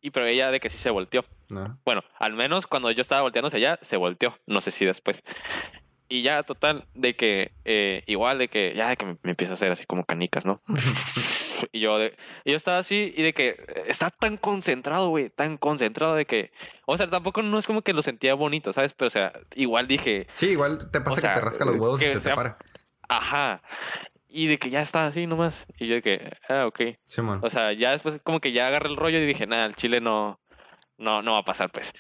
Y pero ella de que sí se volteó.
No.
Bueno, al menos cuando yo estaba volteando hacia allá, se volteó. No sé si después. Y ya, total, de que eh, igual de que ya de que me, me empiezo a hacer así como canicas, ¿no? y yo de, y yo estaba así y de que está tan concentrado, güey, tan concentrado de que, o sea, tampoco no es como que lo sentía bonito, ¿sabes? Pero o sea, igual dije,
Sí, igual te pasa
sea,
que te rasca los huevos y se te
sea-
para.
Ajá. Y de que ya está así nomás. Y yo de que, ah, ok. O sea, ya después como que ya agarré el rollo y dije, nada, el chile no, no, no va a pasar, pues.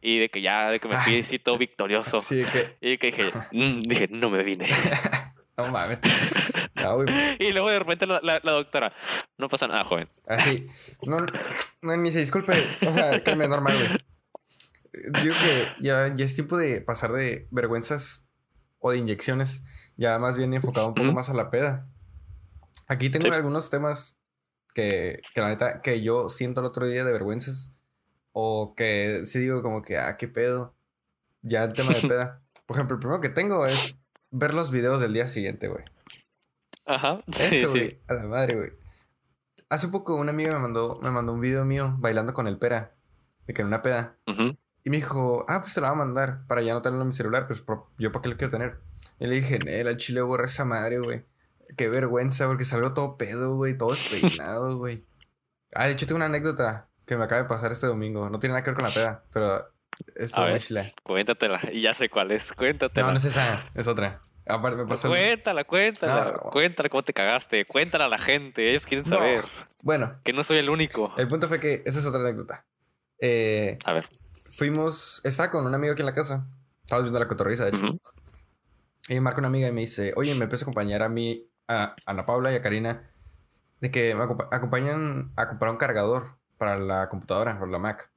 Y de que ya, de que me fui así todo victorioso.
Sí, de que.
Y de que dije, "Mm", dije, no me vine.
No mames. No,
y luego de repente la, la- la doctora, no pasa nada, joven.
Así. No, no, ni se disculpe. O sea, que me normal, güey. Digo que ya, ya es tiempo de pasar de vergüenzas o de inyecciones, ya más bien enfocado un poco más a la peda. Aquí tengo
Sí.
algunos temas que, que la neta, que yo siento el otro día de vergüenzas. O que sí digo como que, ah, qué pedo. Ya el tema de peda. Por ejemplo, el primero que tengo es ver los videos del día siguiente, güey.
Ajá, sí,
Eso,
sí.
A la madre, güey. Hace poco una amiga me mandó, me mandó un video mío bailando con el pera. De que en una peda.
Ujú.
Y me dijo, ah, pues te lo va a mandar para ya no tenerlo en mi celular. Pues yo para qué lo quiero tener. Y le dije, Nel, al chile borra esa madre, güey. Qué vergüenza, porque salió todo pedo, güey, todo despeinado, güey. Ah, de hecho tengo una anécdota que me acaba de pasar este domingo. No tiene nada que ver con la peda, pero es
A
muy chile.
Cuéntatela. Y ya sé cuál es. Cuéntatela.
No, no es esa, es otra. Aparte me pasó.
Cuéntala, cuéntala.
No, no.
Cuéntala cómo te cagaste. Cuéntala a la gente. Ellos quieren
No.
saber.
Bueno,
Que no soy el único.
el punto fue que esa es otra anécdota. Eh,
A ver.
fuimos, estaba con un amigo aquí en la casa. Estábamos viendo la cotorriza, de hecho. Y me marca una amiga y me dice, oye, me a acompañar a mí, a Ana Paula y a Karina, de que me acompa- acompañan a comprar un cargador para la computadora, para la Mac.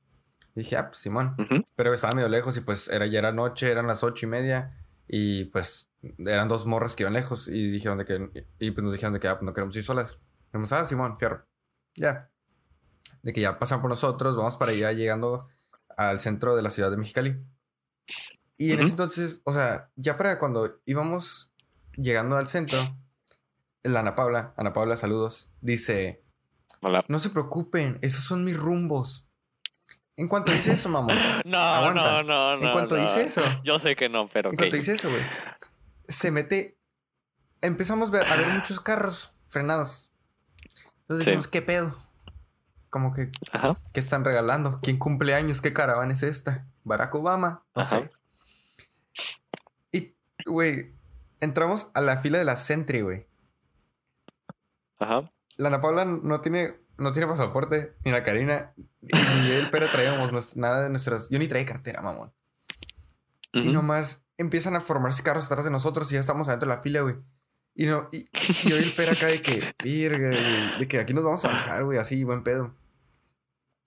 Y dije, ah, pues Simón.
Ujú.
Pero estaba medio lejos y pues era, ya era noche, eran las ocho y media. Y pues eran dos morras que iban lejos. Y dijeron de que, y pues nos dijeron de que ah, pues no queremos ir solas. Dijimos, ah, Simón, fierro. Ya. De que ya pasan por nosotros, vamos para allá llegando al centro de la ciudad de Mexicali. Y en ese entonces, o sea, ya para cuando íbamos llegando al centro, la Ana Paula, Ana Paula, saludos, dice,
Hola.
no se preocupen, esos son mis rumbos. En cuanto dice eso, mamón,
No,
Aguanta.
no, no, no.
en cuanto
no.
dice eso,
Yo sé que no, pero
en cuanto dice eso, güey, se mete, empezamos a ver, muchos carros frenados. Entonces
Sí.
dijimos, ¿qué pedo? Como que,
Ajá.
¿qué están regalando? ¿Quién cumple años? ¿Qué caravana es esta? ¿Barack Obama? No
Ajá.
sé. Y, güey, entramos a la fila de la Sentry, güey.
Ajá.
La Ana Paula no tiene, no tiene pasaporte, ni la Karina, ni él, pero traíamos nada de nuestras... Yo ni traía cartera, mamón. Y nomás empiezan a formarse carros atrás de nosotros y ya estamos adentro de la fila, güey. Y no, y, y hoy el pera acá de que, virga, güey, de que aquí nos vamos a bajar, güey, así, buen pedo.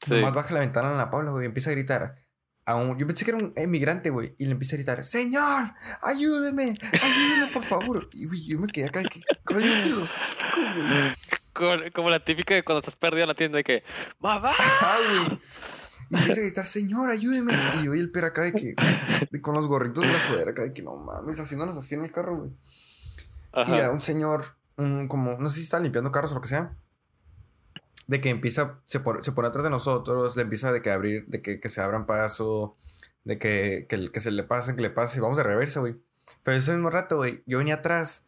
Sí.
Nomás baja la ventana a Ana Paula, güey, y empieza a gritar. A un, yo pensé que era un emigrante, güey, y le empieza a gritar, Señor, ayúdeme, ayúdeme, por favor. Y, güey, yo me quedé acá de que, cállate los hocico, güey.
Como, la típica de cuando estás perdido en la tienda de que ¡Mamá!
Ajá, güey. Y empieza a gritar, señor, ayúdeme. Y yo y el pera acá de que, de- con los gorritos de la sudadera acá de que no mames, haciéndonos así en el carro, güey. Y a un señor, un, como, no sé si está limpiando carros o lo que sea, de que empieza, se pone, se pone atrás de nosotros, le empieza de que abrir, de que, que se abran paso, de que, que, que se le pasen, que le pase, vamos de reversa, güey. Pero ese mismo rato, güey, yo venía atrás.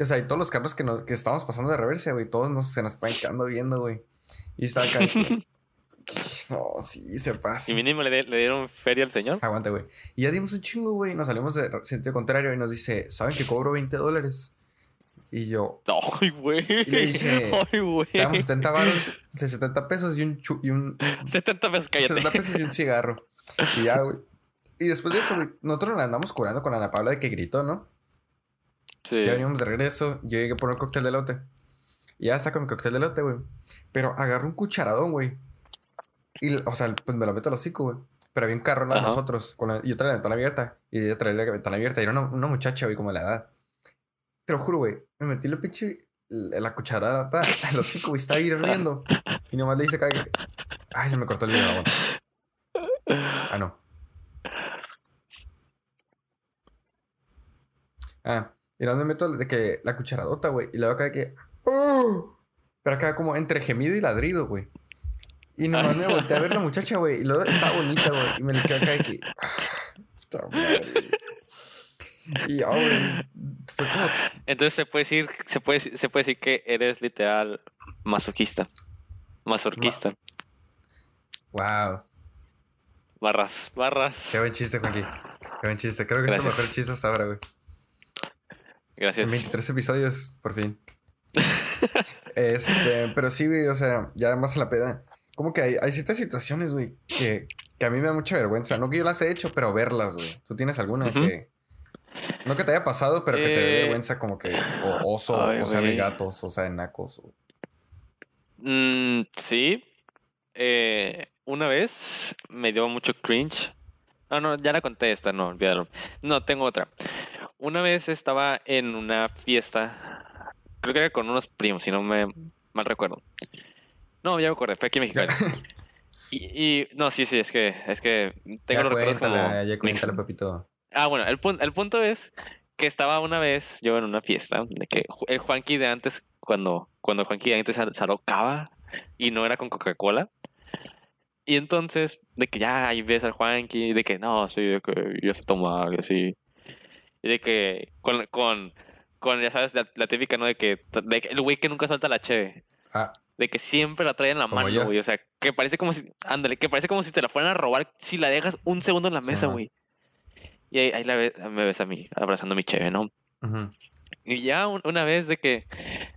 O sea, y todos los carros que, nos, que estábamos pasando de reversa, güey, todos nos, se nos están quedando viendo, güey. Y estaba acá. no, sí, se pasa.
Y mínimo le, de- le dieron feria al señor.
Aguanta, güey. Y ya dimos un chingo, güey. Nos salimos de sentido contrario y nos dice, ¿saben que cobro 20 dólares? Y yo,
Ay, güey.
le dije,
Ay, güey.
te damos 70 varos, de 70 pesos y un, chu- y un
70 pesos, cállate.
70 pesos y un cigarro. Y ya, güey. Y después de eso, güey, nosotros la andamos curando con Ana Paula de que gritó, ¿no?
Sí.
Ya veníamos de regreso, yo llegué por un cóctel de elote. Y ya saco mi cóctel de elote, güey. Pero agarro un cucharadón, güey. Y, o sea, pues me lo meto al hocico, güey. Pero había un carro de nosotros. Con la- y yo traía la ventana abierta. Y ella traía la ventana abierta. Y era una, una muchacha, güey, como de la edad. Te lo juro, güey. Me metí la pinche... La cucharada al hocico, güey. Estaba hirviendo. Y nomás le dice que... Ay, se me cortó el video. Ah, no. Ah, y nomás me meto de que la cucharadota, güey. Y luego acá de que... "Oh". Pero acá como entre gemido y ladrido, güey. Y nomás me volteé a ver la muchacha, güey. Y luego estaba bonita, güey. Y me le quedé acá de que... "Ah, Puta madre. Y güey. Fue como...
Entonces se puede decir, se puede, se puede decir que eres literal masoquista. Masorquista.
Wow.
Barras, barras.
Qué buen chiste, Juanqui. Qué buen chiste. Creo que es tu
Gracias.
mejor chiste hasta ahora, güey. En
Gracias.
23 episodios, por fin. este, pero sí, güey, o sea, ya más en la peda. Como que hay, hay ciertas situaciones, güey, que, que a mí me da mucha vergüenza. No que yo las he hecho, pero verlas, güey. ¿Tú tienes alguna
Ujú.
que... No que te haya pasado, pero que te dé
Eh,
vergüenza como que... O oso,
ay,
o sea, de gatos, o sea, de nacos. o-
Mm, sí. Eh, una vez me dio mucho cringe. Ah, no, ya la conté esta, no, olvídalo. No, tengo otra. Una vez estaba en una fiesta, creo que era con unos primos, si no me mal recuerdo. No, ya me acordé, fue aquí en Mexicali. Y, y- no, sí, sí, es que, es que tengo
Ya
los recuerdos como
ya cuéntala, Pepito.
Ah, bueno, el, pun- el punto es que estaba una vez yo en una fiesta de que el Juanqui de antes, cuando, cuando Juanqui de antes se alocaba y no era con Coca-Cola. Y entonces, de que ya ahí ves al Juanqui, de que no, sí, de que yo sé tomar y así. Y de que con, con, con ya sabes, la, la típica, ¿no? De que, de que el güey que nunca suelta la cheve.
Ah,
De que siempre la trae en la
yo.
mano, güey. O sea, que parece como si, ándale, que parece como si te la fueran a robar si la dejas un segundo en la mesa,
Simón.
güey. Y ahí, ahí la ve- me ves a mí, abrazando mi cheve, ¿no?
ujú.
Y ya un- una vez de que,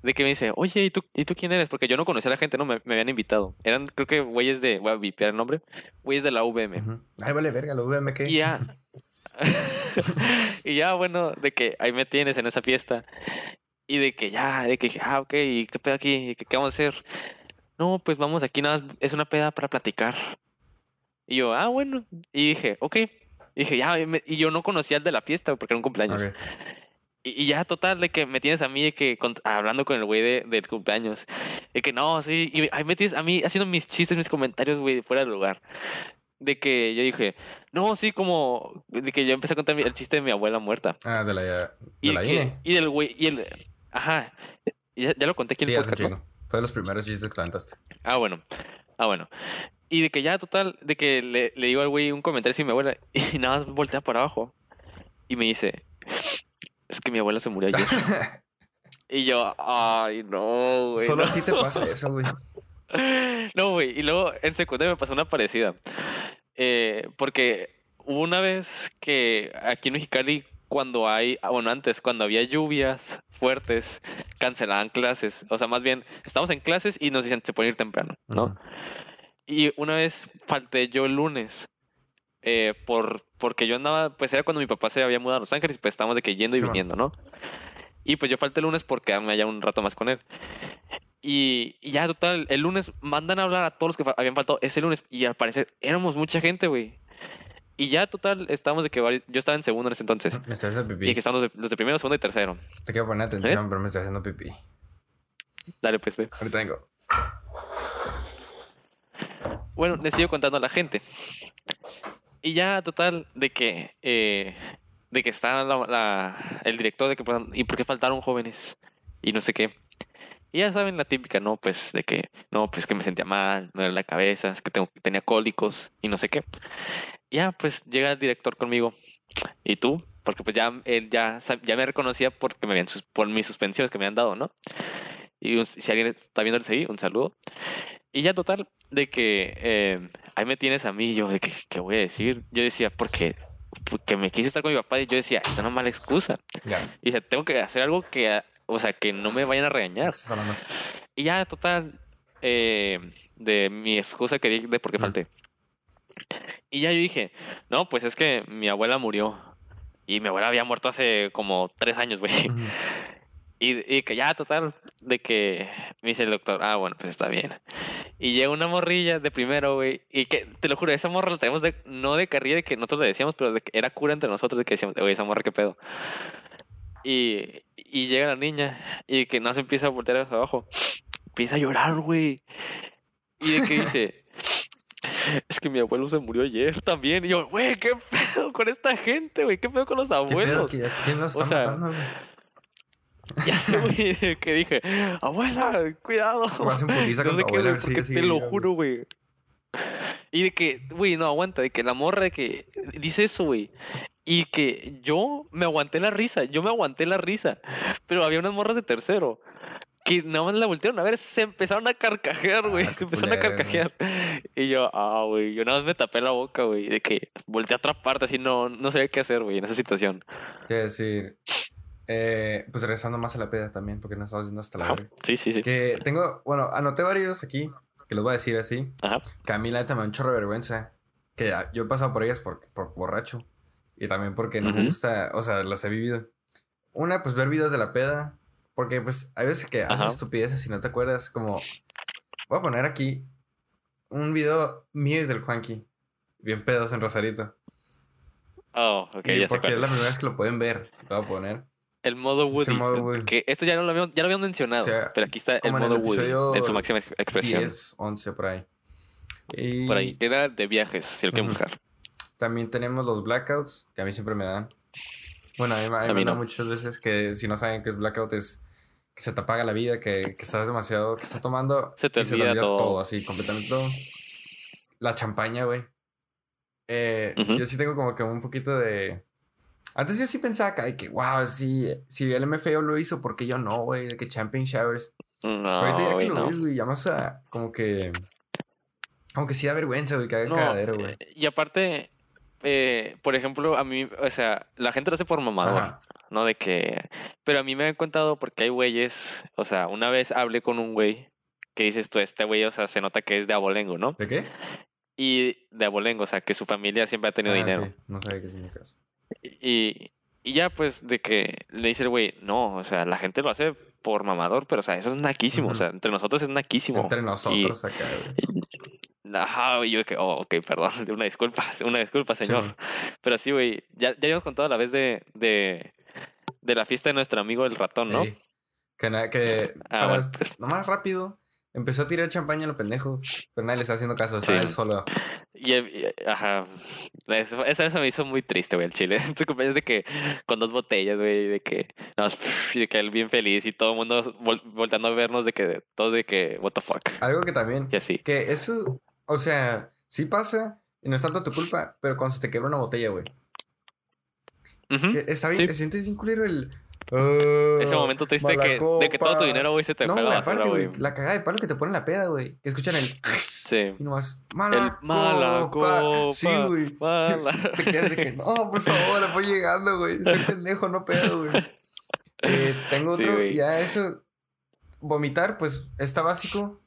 de que me dice, oye, ¿y tú, ¿y tú quién eres? Porque yo no conocía a la gente, no me, me habían invitado. Eran, creo que güeyes de, voy a vipear el nombre, güeyes de la VM.
Ujú. Ay, vale, verga, lo VM que.
Y ya. y ya, bueno, de que ahí me tienes en esa fiesta. Y de que ya, de que, ah, ok, ¿y qué pedo aquí? ¿Y ¿Qué, qué vamos a hacer? No, pues vamos aquí nada es una peda para platicar. Y yo, ah, bueno. Y dije, ok. Y dije, ya, y yo no conocía al de la fiesta porque era un cumpleaños.
Ok.
Y, y ya, total, de que me tienes a mí de que con- hablando con el güey de, del cumpleaños. De que no, sí. Y ahí me tienes a mí haciendo mis chistes, mis comentarios, güey, fuera del lugar. De que yo dije, no, sí, como. De que yo empecé a contar el chiste de mi abuela muerta.
Ah, de la, de
Y,
la
que-
INE.
y del güey. Y el. Ajá. Ya, ya lo conté aquí en
Sí,
el podcast.
Fue de los primeros chistes que te aventaste.
Ah, bueno. Ah, bueno. Y de que ya, total, de que le, le digo al güey un comentario a mi abuela. Y nada más voltea para abajo. Y me dice, es que mi abuela se murió ayer. Y yo, ay, no, güey.
Solo
no.
a ti te pasa eso, güey.
No, güey. Y luego en secundaria me pasó una parecida. Eh, porque hubo una vez que aquí en Mexicali, cuando hay, ah, bueno, antes, cuando había lluvias fuertes, cancelaban clases. O sea, más bien, estamos en clases y nos dicen, se pueden ir temprano, ¿no? Y una vez falté yo el lunes. eh, por, porque yo andaba, pues era cuando mi papá se había mudado a Los Ángeles, pues estábamos de que yendo y
Sí,
viniendo, ¿no? Y pues yo falté el lunes porque quedarme allá un rato más con él. Y, y ya, total, el lunes mandan a hablar a todos los que fa- habían faltado ese lunes. Y al parecer éramos mucha gente, güey. Y ya, total, estábamos de que yo estaba en segundo en ese entonces.
Me estoy haciendo
Y
pipí.
que estaban los de, los de primero, segundo y tercero.
Te quiero poner atención, pero me estoy haciendo pipí.
Dale, pues.
Ahorita vengo.
Bueno, les sigo contando a la gente. Y ya, total, de que, eh, de que está la- la- el director de que, pues, ¿y por qué faltaron jóvenes? Y no sé qué. Y ya saben la típica, ¿no? Pues de que, no, pues que me sentía mal, me duele la cabeza, es que tengo, tenía cólicos y no sé qué. Ya, pues llega el director conmigo. ¿Y tú? Porque pues ya ya, ya me reconocía porque me habían por mis suspensiones que me han dado, ¿no? Y si alguien está viendo el seguí, un saludo. Y ya total, de que eh, ahí me tienes a mí, y yo, de que, ¿qué voy a decir? Yo decía, porque, porque me quise estar con mi papá y yo decía, esta es una mala excusa. Y dije, tengo que hacer algo que, ah, o sea, que no me vayan a
¿Qué
regañar. Y ya, total, eh, de mi excusa que di de por qué falté. Y ya yo dije, no, pues es que mi abuela murió. Y mi abuela había muerto hace como tres años, güey. Y, y que ya, total, de que me dice el doctor, ah, bueno, pues está bien. Y llega una morrilla de primero, güey. Y que, te lo juro, esa morra la tenemos de, no de carrilla de que nosotros le decíamos, pero de que era cura entre nosotros de que decíamos, güey, esa morra, qué pedo. Y, y llega la niña y que no se empieza a voltear hacia abajo. Empieza a llorar, güey. Y de que dice, es que mi abuelo se murió ayer también. Y yo, güey, qué pedo con esta gente, güey, qué pedo con los
¿Qué pedo?
abuelos.
¿Qui- ¿Quién nos
O
está
sea,
matando, güey?
Ya sé, güey, que dije, abuela, cuidado.
A con tu
qué,
abuela,
güey, porque te lo juro, güey. Y de que, güey, no aguanta, de que la morra de que dice eso, güey. Y que yo me aguanté la risa, yo me aguanté la risa. Pero había unas morras de tercero que nada más la voltearon a ver, se empezaron a carcajear, güey.
Ah,
se
qué
empezaron a
güey.
carcajear. Y yo, ah, güey, yo nada más me tapé la boca, güey. De que volteé a otra parte, así no, no sabía qué hacer, güey, en esa situación.
Quiero decir, eh, pues regresando más a la peda también, porque nos estamos yendo hasta la verga.
Sí, sí, sí.
Que tengo, bueno, anoté varios aquí, que los voy a decir así.
Ajá.
Que a mí la neta me chorro de vergüenza. Que yo he pasado por ellas por, por borracho. Y también porque no me gusta, o sea, las he vivido. Una, pues ver videos de la peda. Porque pues hay veces que haces estupideces y no te acuerdas. Como, voy a poner aquí un video mío y del Juanqui. Bien pedos en Rosarito.
Oh, ok,
Y
ya sé
porque
cuál
es la primera vez que lo pueden ver. Lo voy a poner.
El modo Woody.
el modo Woody.
Que esto ya, no lo habíamos, ya lo habíamos mencionado.
O sea,
pero aquí está el
como en el
modo Woody. En su máxima ex- expresión.
10, 11 por ahí. Y
Por ahí. Era de viajes, si lo quieren buscar.
También tenemos los blackouts, que a mí siempre me dan. Bueno, a mí, a mí
A
me dan
no.
muchas veces que si no saben qué es blackout es que se te apaga la vida, que, que estás demasiado, que estás tomando
Se te
y
olvida todo.
así, completamente todo. La champaña, güey. Eh,
Ujú.
Yo sí tengo como que un poquito de... Antes yo sí pensaba acá de que, wow, si, si el MFAO lo hizo, ¿por qué yo no, güey? De que Champion Showers.
No,
Ahorita ya que lo
no.
ves, güey, ya más a, como que. Como que sí da vergüenza, güey, que haga
No,
cagadero, güey.
Y aparte, eh, por ejemplo, a mí, o sea, la gente lo hace por mamador,
Ajá.
¿no? De que... Pero a mí me han contado porque hay güeyes, o sea, una vez hablé con un güey que dices tú, este güey, o sea, se nota que es de abolengo, ¿no?
¿De qué?
Y de abolengo, o sea, que su familia siempre ha tenido
Ah,
dinero.
ok. No sabía qué significa eso.
Y, y ya, pues, de que le dice el güey, no, o sea, la gente lo hace por mamador, pero, o sea, eso es naquísimo, o sea, entre nosotros es naquísimo.
Entre nosotros acá, güey.
Ajá, y yo que, oh, ok, perdón, una disculpa, una disculpa,
Sí,
señor. Pero sí, güey, ya, ya habíamos contado la vez de, de, de la fiesta de nuestro amigo el ratón, ¿no?
Ey. Que, que
Ah,
para-
bueno, pues.
nomás rápido, empezó a tirar champaña a lo pendejo, pero nadie le está haciendo caso,
Sí.
él solo.
Y, ajá, eso, esa eso me hizo muy triste, güey, el chile. Su cumpleaños de que, con dos botellas, güey, de que, no, y de que él bien feliz y todo el mundo vol- volteando a vernos de que, todos de que, what the fuck,
Algo que también,
y así.
que eso, o sea, sí pasa y no es tanto tu culpa, pero cuando se te quebra una botella, güey. Está bien,
Sí.
te sientes bien culero el. "Ah,
Ese momento triste que, de que todo tu
copa".
dinero, güey, se te
No,
fue a
güey,
la basura,
aparte, güey, la cagada de palo que te pone en la peda, güey. Que escuchan el.
Sí.
Y nomás, mala
El mala copa.
Sí, güey.
mala.
Te quedas de que, no, por favor, voy llegando, güey. Estoy pendejo, no pedo, güey. Eh, tengo
Sí,
otro,
güey.
ya eso. Vomitar, pues, está básico.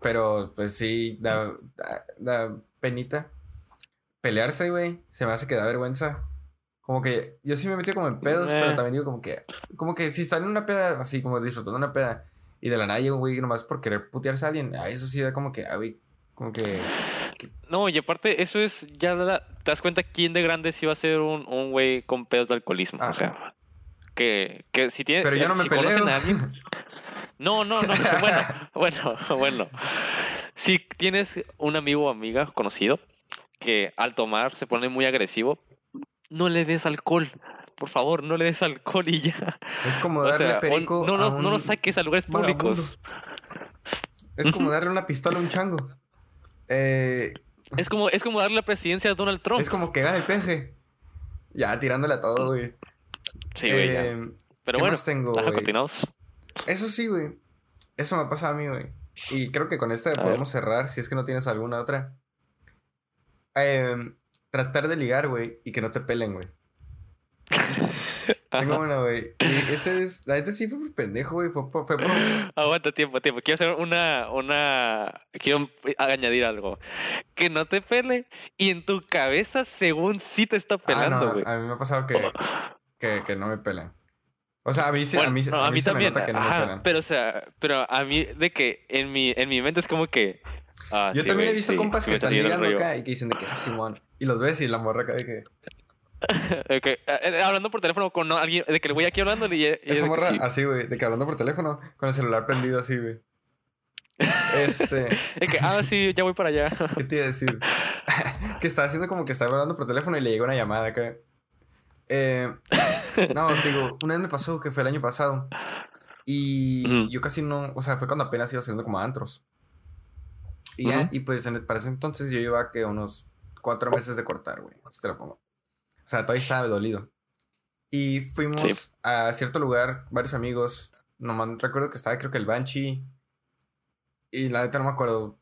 Pero, pues sí, da, da, da penita. Pelearse, güey. Se me hace que da vergüenza. Como que yo sí me metí como en pedos,
Eh.
pero también digo como que, como que si en una peda, así como disfrutando una peda, y de la nada llega un güey nomás por querer putearse a alguien, a eso sí da como que, ah, güey, como que,
No, y aparte, eso es, ya la- te das cuenta quién de grande sí va a ser un, un güey con pedos de alcoholismo. O sea, que, que si tiene,
Pero
si,
yo no me
si
peleo.
conocen a alguien. No, no, no, bueno, bueno, bueno. Si tienes un amigo o amiga conocido que al tomar se pone muy agresivo, no le des alcohol. Por favor, no le des alcohol y ya.
es como
O
darle
sea,
perico
no,
a
los, no
un
los saques a lugares
vagabundo.
públicos.
Es como darle una pistola a un chango. Eh,
Es como, es como darle la presidencia a Donald Trump.
es como que gana el peje. Ya, tirándole a todo, güey.
Sí, güey.
Eh,
Pero
¿qué
bueno,
más tengo,
ajá,
güey?
continuamos.
Eso sí, güey. Eso me pasa a mí, güey. Y creo que con esta podemos cerrar si es que no tienes alguna otra. Em, tratar de ligar, güey, y que no te pelen, güey. Tengo una, güey. Y ese es. La neta sí fue por pendejo, güey. Fue. Fue por
Aguanta tiempo, tiempo. Quiero hacer una, una. Quiero añadir algo. Que no te pele y en tu cabeza, según sí te está
Ah,
pelando,
no,
güey.
a mí me ha pasado que, que, que no me pelan. O sea, a mí, sí,
Bueno,
a mí,
no,
a mí se me
también.
nota que no me
Ajá,
pelan.
pero o sea, pero a mí de que en mi, en mi mente es como que. ah,
Yo
sí,
también he visto
sí,
compas que
me está
están ligando acá y que dicen de que, "Ah, Simón. Y los ves y la morra acá de que.
Eh, eh, Hablando por teléfono con alguien, de que el güey aquí hablando y, y es
Esa morra
sí.
así, güey, de que hablando por teléfono, con el celular prendido así, güey. Este.
De que, ah, sí, ya voy para allá.
¿Qué te iba a decir? que estaba haciendo como que estaba hablando por teléfono y le llegó una llamada acá. Eh, no, te digo, una vez me pasó que fue el año pasado. Y yo casi no, o sea, fue cuando apenas iba saliendo como a antros. Y ya, y pues en- para ese entonces yo llevaba que unos cuatro meses de cortar, güey. Así te lo pongo. O sea, todavía estaba dolido. Y fuimos
Sí.
a cierto lugar, varios amigos. Nomás recuerdo que estaba, creo que el Banshee. Y la neta no me acuerdo.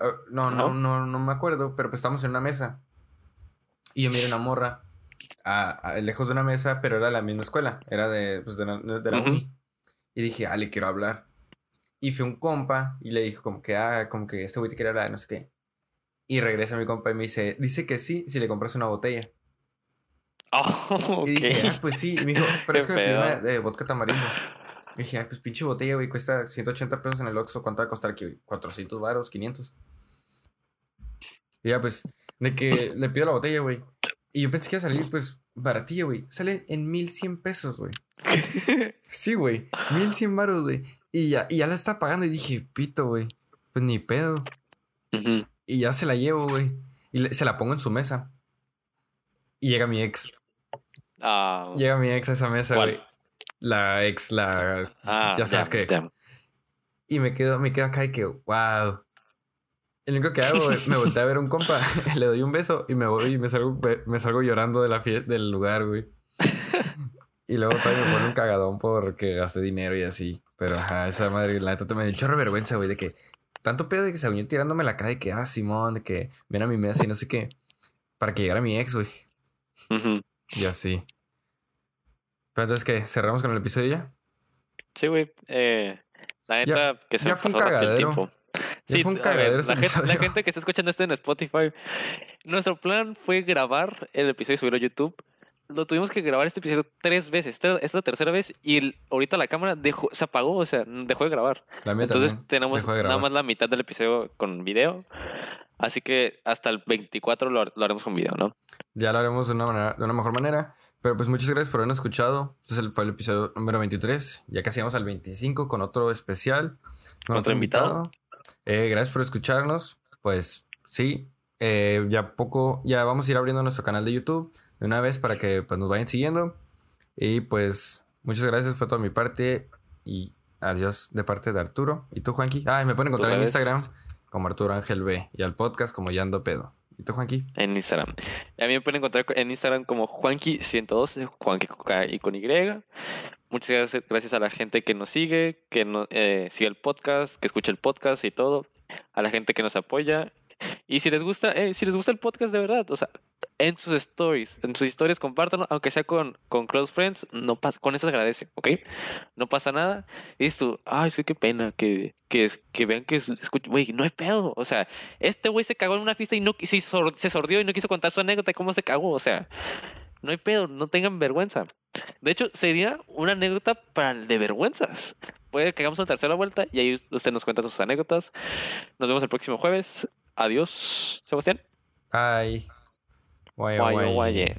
Ah, No, no,
Ajá.
no, no me acuerdo, pero pues estábamos en una mesa. Y yo miré una morra a, a- lejos de una mesa, pero era la misma escuela. Era de, pues, de la, de la
Ujú.
uni. Y dije, ah, le quiero hablar. Y fue un compa y le dijo como que, ah, como que este güey te quiere hablar, no sé qué. Y regresa mi compa y me dice, dice que sí, si le compras una botella.
Oh,
Y dije, ah, pues sí. Y me dijo, pero es que me pidió una de vodka tamarindo. Y dije, ah, pues pinche botella, güey, cuesta 180 pesos en el Oxxo. ¿Cuánto va a costar aquí, güey? 400 varos, 500. Y ya, pues, de que le pido la botella, güey. Y yo pensé que iba a salir, pues, baratilla, güey. Sale en 1100 pesos, güey. Sí, güey. 1100 varos, güey. Y ya, y ya la estaba pagando y dije, pito, güey. Pues ni pedo.
Ujú.
Y ya se la llevo, güey. Y le- se la pongo en su mesa. Y llega mi ex.
Ah,
Llega mi ex a esa mesa, güey. La ex, la.
ah,
ya sabes qué ex. Y me quedo, me quedo acá y que, wow. Y lo único que hago, güey, me volteé a ver a un compa, le doy un beso y me voy y me salgo, me salgo llorando de la del lugar, güey. Y luego todavía me pone un cagadón porque gasté dinero y así. Pero ajá, esa madre, la neta, me dio un chorro de vergüenza, güey, de que tanto pedo de que se unió tirándome la cara de que, ah, Simón, de que ven a mi mesa y no sé qué, para que llegara mi ex, güey. Y así. Pero entonces, ¿qué? ¿Cerramos con el episodio ya?
Sí, güey. Eh, la
Ya-
neta, que se
ya
me
fue
pasó
cagadero.
tiempo.
Ya fue un
a ver,
cagadero este
la, gente, la gente que está escuchando esto en Spotify, nuestro plan fue grabar el episodio y subirlo a YouTube. Lo tuvimos que grabar este episodio tres veces. Esta, es la tercera vez y el- ahorita la cámara dejó, se apagó, o sea, dejó de grabar.
La
Entonces
también
tenemos nada más la mitad del episodio con video. Así que hasta el 24 lo, lo haremos con video, ¿no?
Ya lo haremos de una, manera, de una mejor manera. Pero pues muchas gracias por habernos escuchado. Este fue el episodio número 23. Ya casi vamos al 25 con otro especial.
Con otro invitado.
Eh, gracias por escucharnos. Pues sí, eh, ya poco, ya vamos a ir abriendo nuestro canal de YouTube de una vez para que pues, nos vayan siguiendo. Y pues muchas gracias, fue toda mi parte. Y adiós de parte de Arturo. ¿Y tú, Juanqui? Ah, me pueden encontrar en. Instagram como Arturo Ángel B. Y al podcast como Yando Pedo. ¿Y tú, Juanqui?
En Instagram. Y a mí me pueden encontrar en Instagram como Juanqui112, Juanqui y con Y. Muchas gracias, gracias a la gente que nos sigue, que no, eh, sigue el podcast, que escucha el podcast y todo. A la gente que nos apoya. Y si les gusta, eh, si les gusta el podcast de verdad, o sea, en sus stories, en sus historias, compártanlo, aunque sea con, con close friends, no pasa, con eso se agradece, ¿ok? No pasa nada. Y tú, ay, sí, qué pena que, que, que vean que escucho, güey, no hay pedo. O sea, este güey se cagó en una fiesta y no se, se sordió y no quiso contar su anécdota cómo se cagó. O sea, no hay pedo, no tengan vergüenza. De hecho, sería una anécdota para el de vergüenzas. Puede que hagamos una tercera vuelta y ahí usted nos cuenta sus anécdotas. Nos vemos el próximo jueves. Adiós, Sebastián.
Bye. 我
也
我
也